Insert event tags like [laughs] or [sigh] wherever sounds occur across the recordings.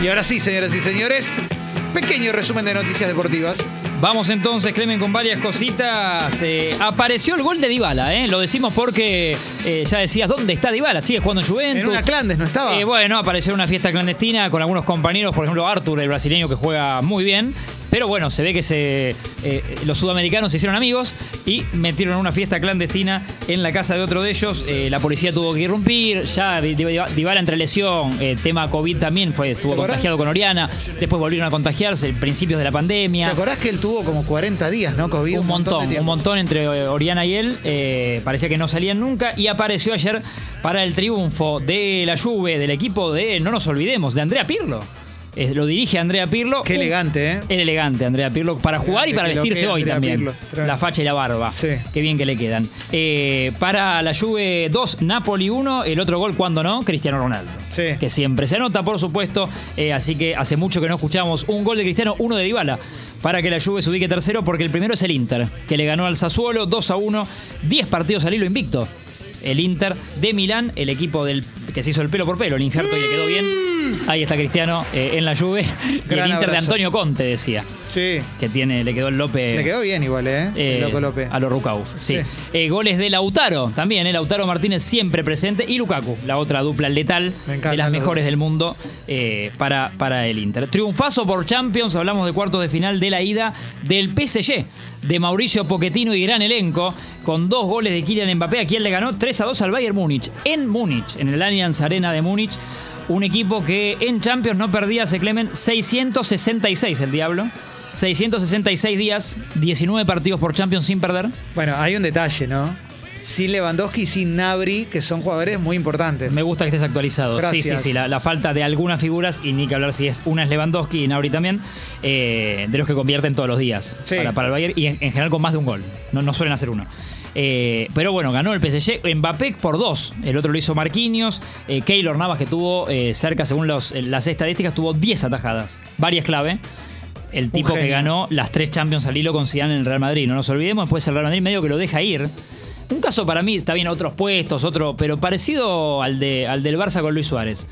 Y ahora sí, señoras y señores, pequeño resumen de noticias deportivas. Vamos entonces, Clemen, con varias cositas. Eh, apareció el gol de Dybala, ¿eh? Lo decimos porque eh, ya decías, ¿dónde está Dybala? Sigue jugando en Juventus. En una clandes, ¿no estaba? Eh, bueno, apareció en una fiesta clandestina con algunos compañeros, por ejemplo, Arthur, el brasileño que juega muy bien. Pero bueno, se ve que se, eh, los sudamericanos se hicieron amigos y metieron una fiesta clandestina en la casa de otro de ellos. Eh, la policía tuvo que irrumpir. Ya Dybala entre lesión, eh, tema COVID también, fue, estuvo contagiado con Oriana. Después volvieron a contagiarse, principios de la ¿Te pandemia. acordás que él tuvo como 40 días, ¿no? COVID. Un montón, un tiempo. montón entre eh, Oriana y él. parecía que no salían nunca. Y apareció ayer para el triunfo de la Juve, del equipo de, no nos olvidemos, de Andrea Pirlo. Lo dirige Andrea Pirlo. Qué elegante, ¿eh? el elegante, Andrea Pirlo, para jugar y para vestirse hoy Andrea también. Pirlo. La facha y la barba. Sí. Qué bien que le quedan. Eh, para la Juve 2, Napoli 1. El otro gol, cuando no, Cristiano Ronaldo. Sí. Que siempre se anota, por supuesto. Eh, así que hace mucho que no escuchamos un gol de Cristiano, uno de Dybala. Para que la Juve se ubique tercero, porque el primero es el Inter, que le ganó al Sassuolo 2 a 1. 10 partidos al hilo invicto. El Inter de Milán, el equipo del que se hizo el pelo por pelo, el injerto y le quedó bien. Ahí está Cristiano eh, en la Juve. [laughs] Y el Gran Inter de abrazo. Antonio Conte, decía Sí. que tiene, le quedó el Lope. Le quedó bien igual, ¿eh? eh, el Loco López. A los Rukauf, sí. Sí. Eh, goles de Lautaro también, eh, Lautaro Martínez siempre presente. Y Lukaku, la otra dupla letal Me encantan de las los mejores dos. del mundo eh, para, para el Inter. Triunfazo por Champions, hablamos de cuartos de final de la ida del PSG, de Mauricio Pochettino y gran elenco, con dos goles de Kylian Mbappé, a quien le ganó 3 a 2 al Bayern Múnich, en Múnich, en el Allianz Arena de Múnich. Un equipo que en Champions no perdía, se Clemen, 666 el Diablo. 666 días, 19 partidos por Champions sin perder. Bueno, hay un detalle, ¿no? Sin Lewandowski y sin Nabri, que son jugadores muy importantes. Me gusta que estés actualizado. Gracias. Sí, sí, sí. La, la falta de algunas figuras, y ni que hablar si es una es Lewandowski y Nauri también, eh, de los que convierten todos los días Sí. para, para el Bayern y en, en general con más de un gol. No, no suelen hacer uno. Eh, pero bueno, ganó el PSG. Mbappé por dos. El otro lo hizo Marquinhos. Eh, Keylor Navas, que tuvo eh, cerca, según los- las estadísticas, tuvo 10 atajadas. Varias clave. El tipo que ganó las tres Champions al hilo con Zidane en el Real Madrid. No nos olvidemos, después el Real Madrid medio que lo deja ir. Un caso para mí, está bien, otros puestos, otro, pero parecido al, de, al del Barça con Luis Suárez.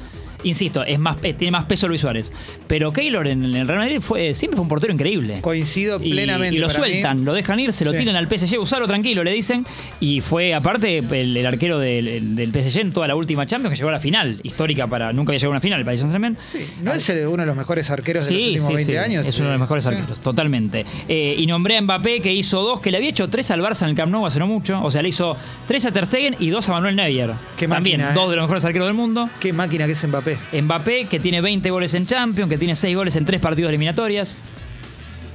Insisto, es más, eh, tiene más peso Luis Suárez. Pero Keylor en el Real Madrid fue, siempre fue un portero increíble. Coincido Y, plenamente. y lo para mí. sueltan, lo dejan ir, se lo Sí. tiran al PSG, usalo tranquilo, le dicen. Y fue, aparte, el, el arquero del, del PSG en toda la última Champions, que llegó a la final, histórica para. Nunca había llegado a una final el Paris Saint-Germain. Sí, ¿No es el- uno de los mejores arqueros de los últimos 20 años? Es uno de los mejores arqueros, totalmente. Eh, y nombré a Mbappé, que hizo dos, que le había hecho tres al Barça en el Camp Nou hace no mucho. O sea, le hizo tres a Ter Stegen y dos a Manuel Neuer. Qué También, máquina, ¿eh? dos de los mejores arqueros del mundo. Qué máquina que es Mbappé. Mbappé, que tiene 20 goles en Champions, que tiene 6 goles en tres partidos de eliminatorias.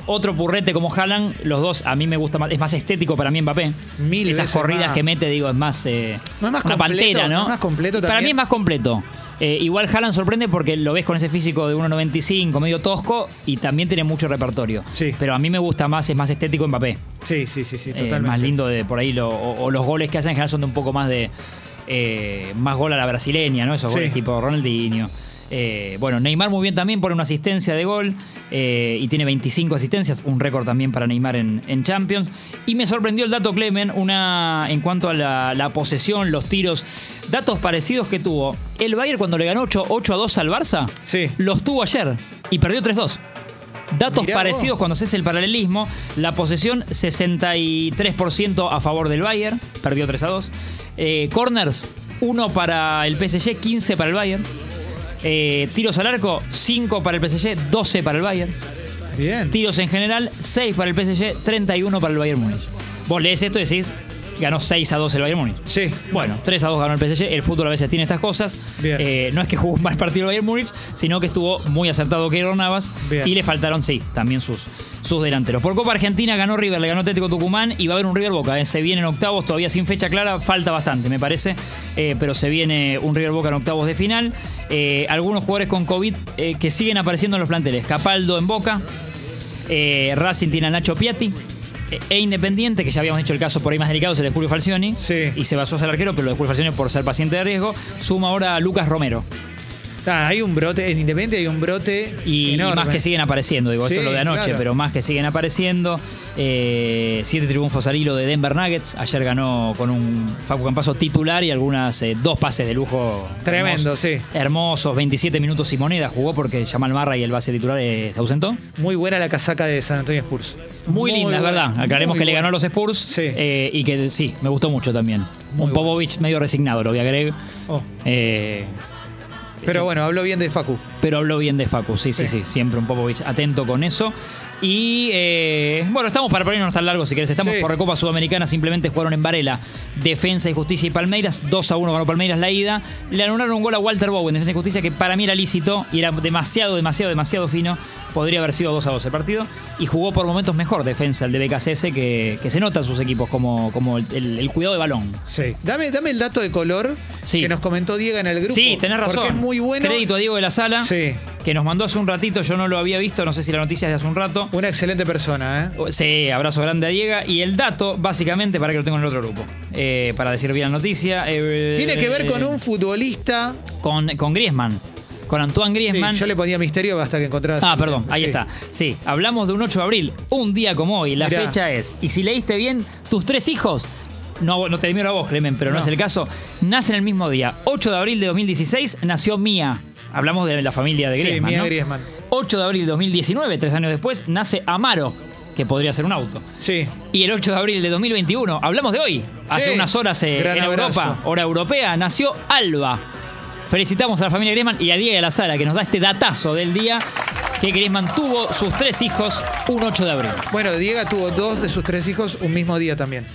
Otro purrete como Haaland, los dos a mí me gusta más, es más estético para mí Mbappé. Mil Esas veces corridas más. que mete, digo, es más, eh, No es más una completo, pantera, ¿no? no es más completo Para también. mí es más completo. Eh, igual Haaland sorprende porque lo ves con ese físico de 1.95, medio tosco, y también tiene mucho repertorio. Sí. Pero a mí me gusta más, es más estético Mbappé. Sí, sí, sí, sí, Eh, totalmente. más lindo de por ahí, lo- o, o los goles que hacen en general son de un poco más de. Eh, más gol a la brasileña, ¿no? Esos Sí. goles tipo Ronaldinho. Eh, bueno, Neymar muy bien también pone una asistencia de gol eh, y tiene 25 asistencias, un récord también para Neymar en, en Champions. Y me sorprendió el dato Clemen, una en cuanto a la, la posesión, los tiros, datos parecidos que tuvo. El Bayern cuando le ganó 8, 8 a 2 al Barça, Sí. los tuvo ayer y perdió 3-2. Datos Mirá parecidos vos. cuando se hace el paralelismo. La posesión 63% a favor del Bayern, perdió 3 a 2. Eh, corners, 1 para el PSG, 15 para el Bayern. Eh, tiros al arco, 5 para el PSG, 12 para el Bayern. Bien. Tiros en general, 6 para el PSG, 31 para el Bayern Múnich. Vos lees esto y decís, ganó 6 a 2 el Bayern Múnich. Sí. Bueno, 3 a 2 ganó el PSG. El fútbol a veces tiene estas cosas. Eh, no es que jugó un mal partido el Bayern Múnich, sino que estuvo muy acertado Keylor Navas. Bien. Y le faltaron, sí, también sus, sus delanteros. Por Copa Argentina ganó River, le ganó Atlético Tucumán y va a haber un River Boca. eh. Se vienen octavos, todavía sin fecha clara, falta bastante, me parece. Eh, pero se viene un River Boca en octavos de final. Eh, algunos jugadores con COVID eh, que siguen apareciendo en los planteles. Capaldo en Boca. Racing tiene a Nacho Piatti. E Independiente, que ya habíamos dicho el caso por ahí más delicado, es el de Julio Falcioni. Sí. Y se basó a ser arquero, pero lo de Julio Falcioni por ser paciente de riesgo. Suma ahora a Lucas Romero. Ah, hay un brote, en Independiente hay un brote Y, más que siguen apareciendo, digo, esto es lo de anoche, claro. pero más que siguen apareciendo. Eh, siete triunfos al hilo de Denver Nuggets. Ayer ganó con un Facu Campazo titular y algunas eh, dos pases de lujo. Tremendo, hermosos, sí. Hermosos, 27 minutos y moneda jugó porque Jamal Marra y el base titular eh, se ausentó. Muy buena la casaca de San Antonio Spurs. Muy, linda, es buena, verdad. Aclaremos que le ganó a los Spurs Sí. eh, y que sí, me gustó mucho también. Muy un Popovich medio resignado, lo voy a agregar. Oh, Eh, pero bueno, habló bien de Facu. Pero habló bien de Facu, sí, sí, sí, Sí. siempre un Popovich atento con eso. Y eh, bueno, estamos para ponernos tan largos si querés. Estamos Sí. por Recopa Sudamericana, simplemente jugaron en Varela. Defensa y Justicia y Palmeiras, 2 a 1 ganó Palmeiras la ida. Le anularon un gol a Walter Bowen, Defensa y Justicia, que para mí era lícito y era demasiado, demasiado, demasiado fino. Podría haber sido 2 a 2 el partido. Y jugó por momentos mejor defensa el de BKCS, que, que se nota en sus equipos como, como el, el- el cuidado de balón. Sí. Dame, dame el dato de color Sí. que nos comentó Diego en el grupo. Sí, tenés razón. Porque es muy bueno. Crédito a Diego de la Sala, Sí. que nos mandó hace un ratito, yo no lo había visto, no sé si la noticia es de hace un rato. Una excelente persona, ¿eh? Sí, abrazo grande a Diego. Y el dato, básicamente, para que lo tengo en el otro grupo, eh, para decir bien la noticia. eh, Tiene que ver con eh, un futbolista. Con, con Griezmann. Con Antoine Sí, Griezmann. yo le ponía misterio hasta que encontraras. Ah, perdón, ahí Sí. está. Sí, hablamos de un 8 de abril, un día como hoy. La Mirá. fecha es, y si leíste bien, tus tres hijos, no, no te miro a vos, Clemen, pero no. No. es el caso, nacen el mismo día. 8 de abril de 2016 nació Mía. Hablamos de la familia de Sí, Griezmann, Mía ¿no? Griezmann. 8 de abril de 2019, tres años después, nace Amaro, que podría ser un auto. Sí. Y el 8 de abril de 2021, hablamos de hoy, hace Sí, unas horas eh, en abrazo. Europa, hora europea, nació Alba. Felicitamos a la familia Griezmann y a Diego de la Sala, que nos da este datazo del día que Griezmann tuvo sus tres hijos un 8 de abril. Bueno, Diego tuvo dos de sus tres hijos un mismo día también.